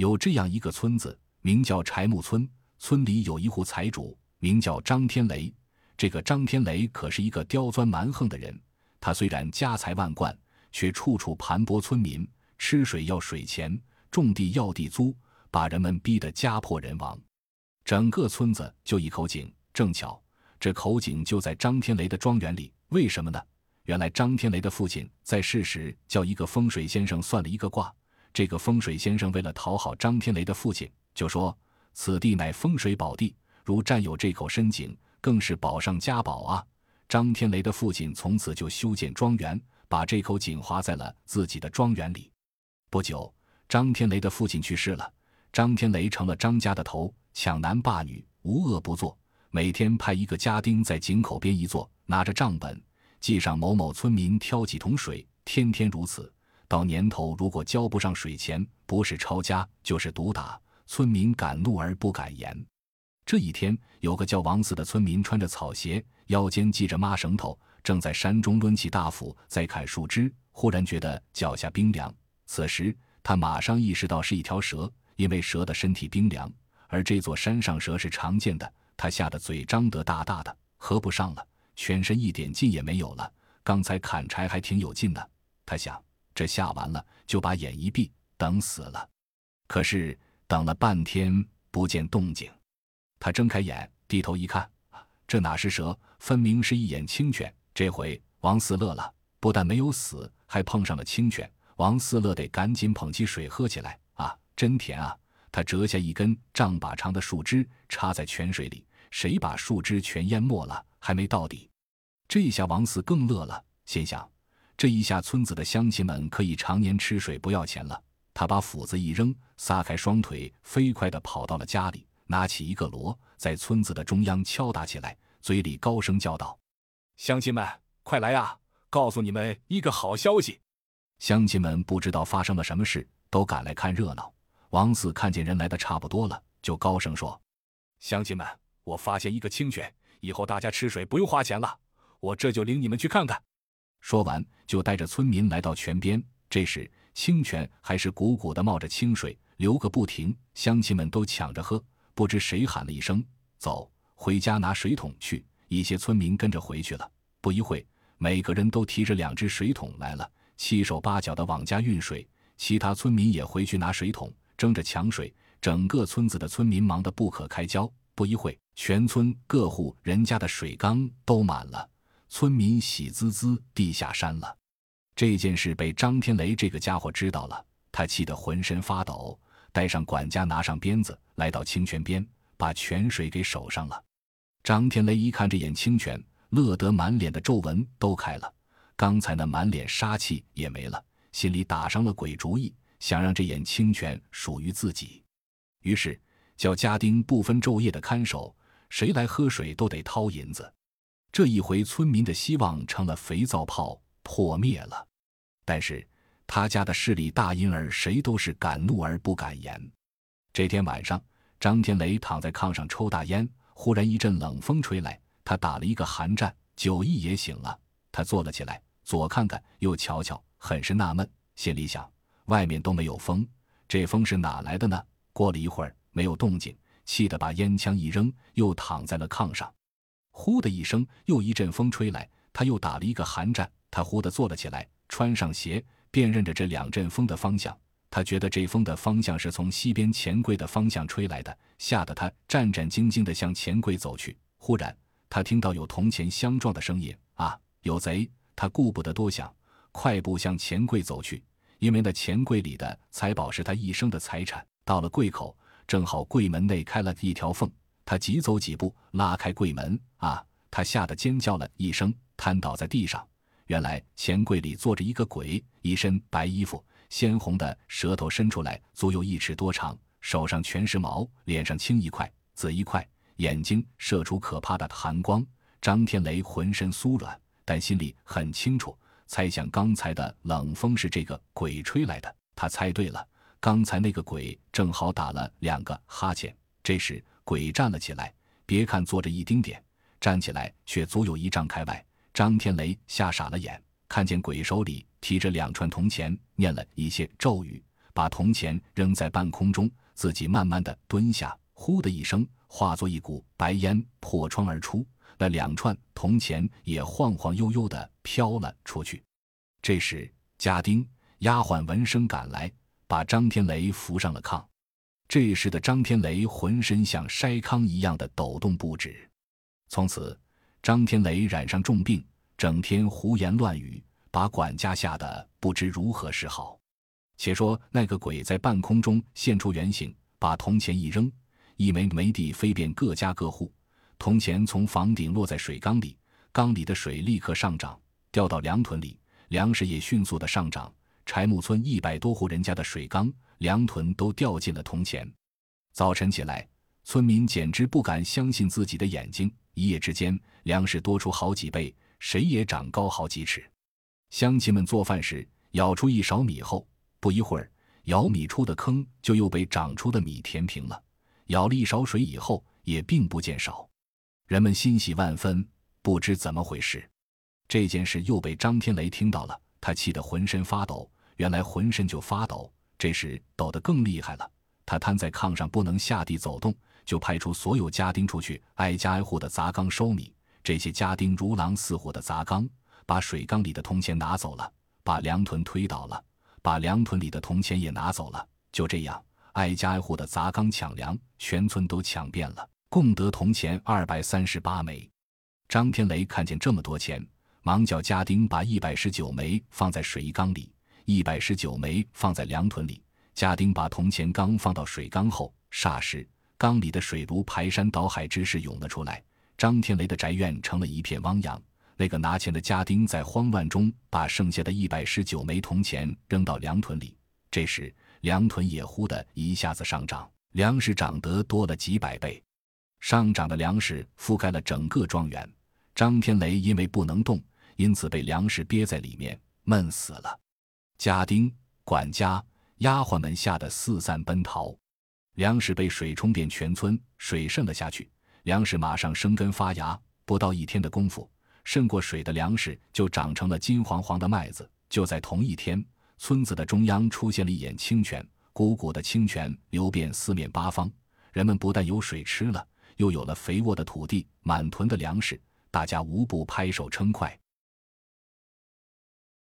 有这样一个村子，名叫柴木村。村里有一户财主，名叫张天雷。这个张天雷可是一个刁钻蛮横的人。他虽然家财万贯，却处处盘剥村民，吃水要水钱，种地要地租，把人们逼得家破人亡。整个村子就一口井，正巧这口井就在张天雷的庄园里。为什么呢？原来张天雷的父亲在世时叫一个风水先生算了一个卦。这个风水先生为了讨好张天雷的父亲，就说。此地乃风水宝地，如占有这口深井，更是宝上加宝啊！张天雷的父亲从此就修建庄园，把这口井划在了自己的庄园里。不久，张天雷的父亲去世了，张天雷成了张家的头，抢男霸女，无恶不作。每天派一个家丁在井口边一坐，拿着账本记上某某村民挑几桶水，天天如此。到年头，如果交不上水钱，不是抄家，就是毒打。村民敢怒而不敢言。这一天，有个叫王四的村民穿着草鞋，腰间系着麻绳头，正在山中抡起大斧在砍树枝。忽然觉得脚下冰凉，此时他马上意识到是一条蛇，因为蛇的身体冰凉，而这座山上蛇是常见的。他吓得嘴张得大大的，合不上了，全身一点劲也没有了。刚才砍柴还挺有劲的。他想，这下完了，就把眼一闭，等死了。可是。等了半天不见动静，他睁开眼，低头一看，这哪是蛇，分明是一眼青犬。这回王四乐了，不但没有死，还碰上了青犬。王四乐得赶紧捧起水喝起来，啊，真甜啊！他折下一根丈把长的树枝，插在泉水里，谁把树枝全淹没了？还没到底。这下王四更乐了，心想：这一下村子的乡亲们可以常年吃水不要钱了。他把斧子一扔，撒开双腿，飞快地跑到了家里，拿起一个锣，在村子的中央敲打起来，嘴里高声叫道：“乡亲们，快来呀！告诉你们一个好消息！”乡亲们不知道发生了什么事，都赶来看热闹。王四看见人来的差不多了，就高声说：“乡亲们，我发现一个清泉，以后大家吃水不用花钱了。我这就领你们去看看。”说完，就带着村民来到泉边。这时，清泉还是鼓鼓的冒着清水，流个不停。乡亲们都抢着喝。不知谁喊了一声：“走，回家拿水桶去。”一些村民跟着回去了。不一会，每个人都提着两只水桶来了，七手八脚的往家运水。其他村民也回去拿水桶，争着抢水。整个村子的村民忙得不可开交。不一会，全村各户人家的水缸都满了，村民喜滋滋地下山了。这件事被张天雷这个家伙知道了，他气得浑身发抖，带上管家，拿上鞭子，来到清泉边，把泉水给守上了。张天雷一看这眼清泉，乐得满脸的皱纹都开了，刚才那满脸杀气也没了，心里打上了鬼主意，想让这眼清泉属于自己。于是叫家丁不分昼夜的看守，谁来喝水都得掏银子。这一回，村民的希望成了肥皂泡，破灭了。但是他家的势力大，因而谁都是敢怒而不敢言。这天晚上，张天雷躺在炕上抽大烟，忽然一阵冷风吹来，他打了一个寒战。酒意也醒了，他坐了起来，左看看，右瞧瞧，很是纳闷，心里想：外面都没有风，这风是哪来的呢？过了一会儿，没有动静，气得把烟枪一扔，又躺在了炕上。呼的一声，又一阵风吹来，他又打了一个寒战，他忽地坐了起来。穿上鞋，辨认着这两阵风的方向，他觉得这风的方向是从西边钱柜的方向吹来的，吓得他战战兢兢地向钱柜走去。忽然，他听到有铜钱相撞的声音，啊，有贼！他顾不得多想，快步向钱柜走去，因为那钱柜里的财宝是他一生的财产。到了柜口，正好柜门内开了一条缝，他急走几步，拉开柜门，啊，他吓得尖叫了一声，瘫倒在地上。原来钱柜里坐着一个鬼，一身白衣服，鲜红的舌头伸出来，足有一尺多长，手上全是毛，脸上青一块紫一块，眼睛射出可怕的寒光。张天雷浑身酥软，但心里很清楚，猜想刚才的冷风是这个鬼吹来的。他猜对了，刚才那个鬼正好打了两个哈欠。这时鬼站了起来，别看坐着一丁点，站起来却足有一丈开外。张天雷吓傻了眼，看见鬼手里提着两串铜钱，念了一些咒语，把铜钱扔在半空中，自己慢慢的蹲下，呼的一声，化作一股白烟破窗而出，那两串铜钱也晃晃悠悠的飘了出去。这时，家丁、丫鬟闻声赶来，把张天雷扶上了炕。这时的张天雷浑身像筛糠一样的抖动不止。从此，张天雷染上重病，整天胡言乱语，把管家吓得不知如何是好。且说那个鬼在半空中现出原形，把铜钱一扔，一枚枚地飞遍各家各户，铜钱从房顶落在水缸里，缸里的水立刻上涨，掉到粮囤里，粮食也迅速的上涨。柴木村一百多户人家的水缸、粮囤都掉进了铜钱。早晨起来，村民简直不敢相信自己的眼睛，一夜之间粮食多出好几倍，谁也长高好几尺。乡亲们做饭时舀出一勺米后。不一会儿，舀米出的坑就又被长出的米填平了。舀了一勺水以后，也并不见少。人们欣喜万分，不知怎么回事。这件事又被张天雷听到了，他气得浑身发抖。原来浑身就发抖，这时抖得更厉害了。他瘫在炕上，不能下地走动，就派出所有家丁出去，挨家挨户的砸缸收米。这些家丁如狼似虎的砸缸，把水缸里的铜钱拿走了，把粮囤推倒了。把粮囤里的铜钱也拿走了，就这样挨家挨户的砸缸抢粮，全村都抢遍了，共得铜钱二百三十八枚。张天雷看见这么多钱，忙叫家丁把一百十九枚放在水缸里，一百十九枚放在粮囤里。家丁把铜钱刚放到水缸后，霎时缸里的水如排山倒海之势涌了出来，张天雷的宅院成了一片汪洋。那个拿钱的家丁在慌乱中把剩下的一百十九枚铜钱扔到粮囤里，这时粮囤也忽的一下子上涨，粮食涨得多了几百倍，上涨的粮食覆盖了整个庄园。张天雷因为不能动，因此被粮食憋在里面闷死了。家丁、管家、丫鬟们吓得四散奔逃，粮食被水冲遍全村，水渗了下去，粮食马上生根发芽，不到一天的功夫。渗过水的粮食就长成了金黄黄的麦子。就在同一天，村子的中央出现了一眼清泉，汩汩的清泉流遍四面八方。人们不但有水吃了，又有了肥沃的土地、满囤的粮食，大家无不拍手称快。